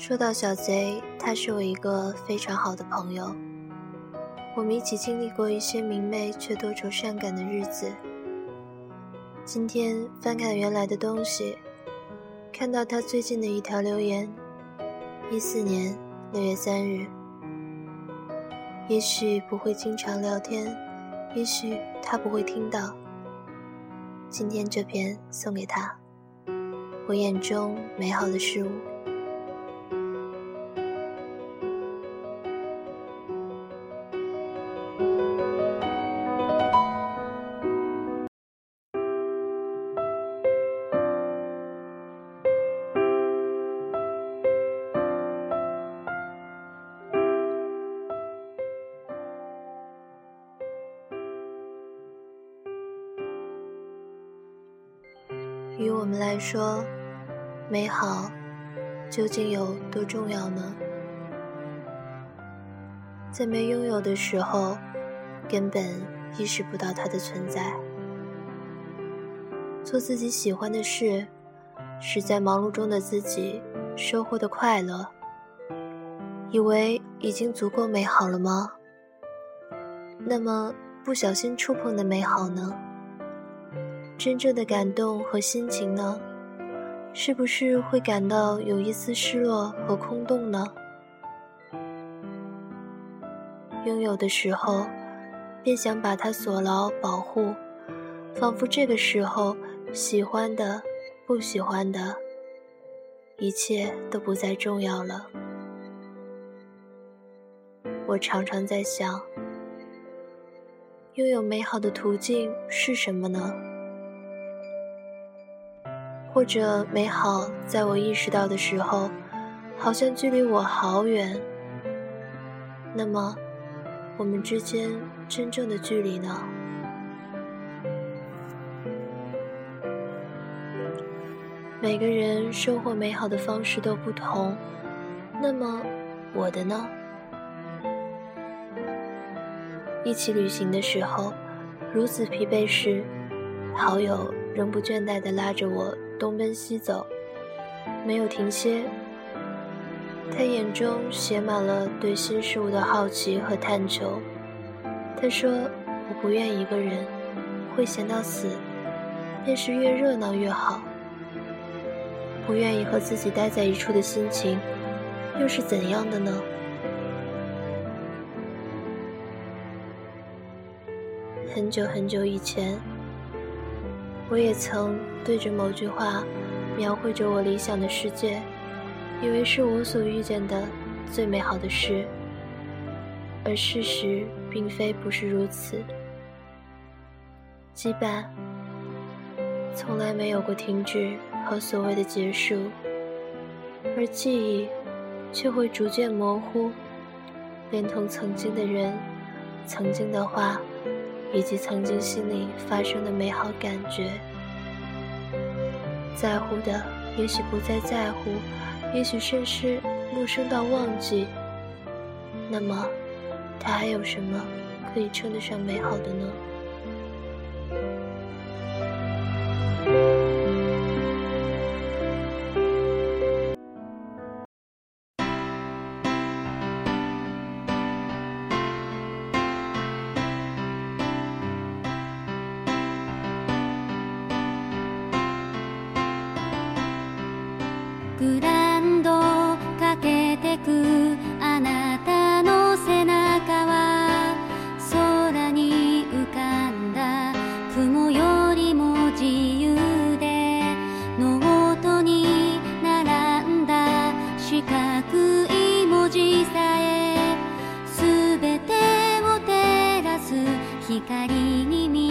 说到小贼，他是我一个非常好的朋友。我们一起经历过一些明媚却多愁善感的日子。今天翻看原来的东西，看到他最近的一条留言：一四年六月三日。也许不会经常聊天，也许他不会听到。今天这篇送给他，我眼中美好的事物。我们来说，美好究竟有多重要呢？在没拥有的时候，根本意识不到它的存在。做自己喜欢的事，是在忙碌中的自己收获的快乐，以为已经足够美好了吗？那么，不小心触碰的美好呢？真正的感动和心情呢，是不是会感到有一丝失落和空洞呢？拥有的时候，便想把它锁牢保护，仿佛这个时候喜欢的、不喜欢的，一切都不再重要了。我常常在想，拥有美好的途径是什么呢？或者美好，在我意识到的时候，好像距离我好远。那么，我们之间真正的距离呢？每个人收获美好的方式都不同。那么，我的呢？一起旅行的时候，如此疲惫时，好友仍不倦怠地拉着我。东奔西走，没有停歇。他眼中写满了对新事物的好奇和探求。他说：“我不愿一个人，会闲到死，便是越热闹越好。不愿意和自己待在一处的心情，又是怎样的呢？”很久很久以前。我也曾对着某句话，描绘着我理想的世界，以为是我所遇见的最美好的事，而事实并非不是如此。羁绊从来没有过停止和所谓的结束，而记忆却会逐渐模糊，连同曾经的人、曾经的话。以及曾经心里发生的美好感觉，在乎的也许不再在乎，也许甚至陌生到忘记。那么，他还有什么可以称得上美好的呢？り気味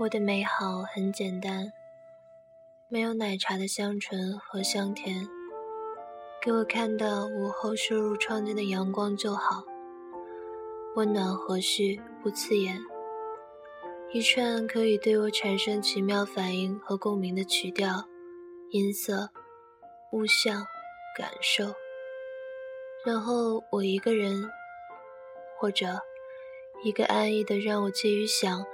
我的美好很简单，没有奶茶的香醇和香甜。给我看到午后射入窗间的阳光就好，温暖和煦，不刺眼。一串可以对我产生奇妙反应和共鸣的曲调、音色、物象、感受。然后我一个人，或者一个安逸的让我介于想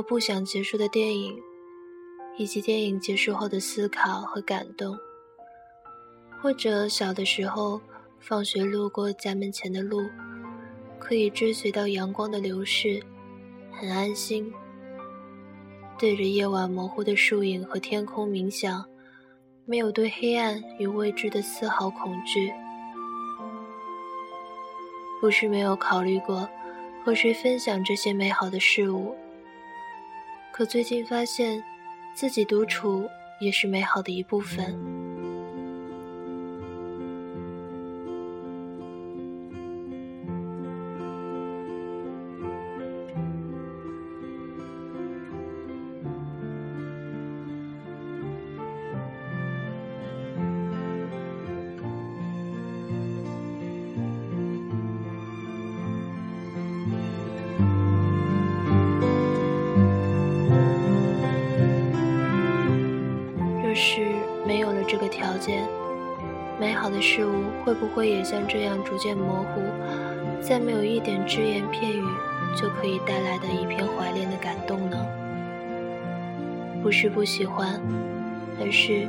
和不想结束的电影，以及电影结束后的思考和感动。或者小的时候，放学路过家门前的路，可以追随到阳光的流逝，很安心。对着夜晚模糊的树影和天空冥想，没有对黑暗与未知的丝毫恐惧。不是没有考虑过和谁分享这些美好的事物，可最近发现，自己独处也是美好的一部分。间，美好的事物会不会也像这样逐渐模糊，再没有一点只言片语就可以带来的一片怀恋的感动呢？不是不喜欢，而是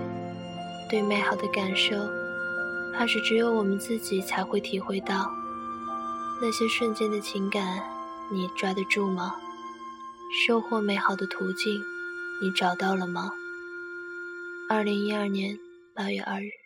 对美好的感受，怕是只有我们自己才会体会到。那些瞬间的情感，你抓得住吗？收获美好的途径，你找到了吗？二零一二年。八月二日。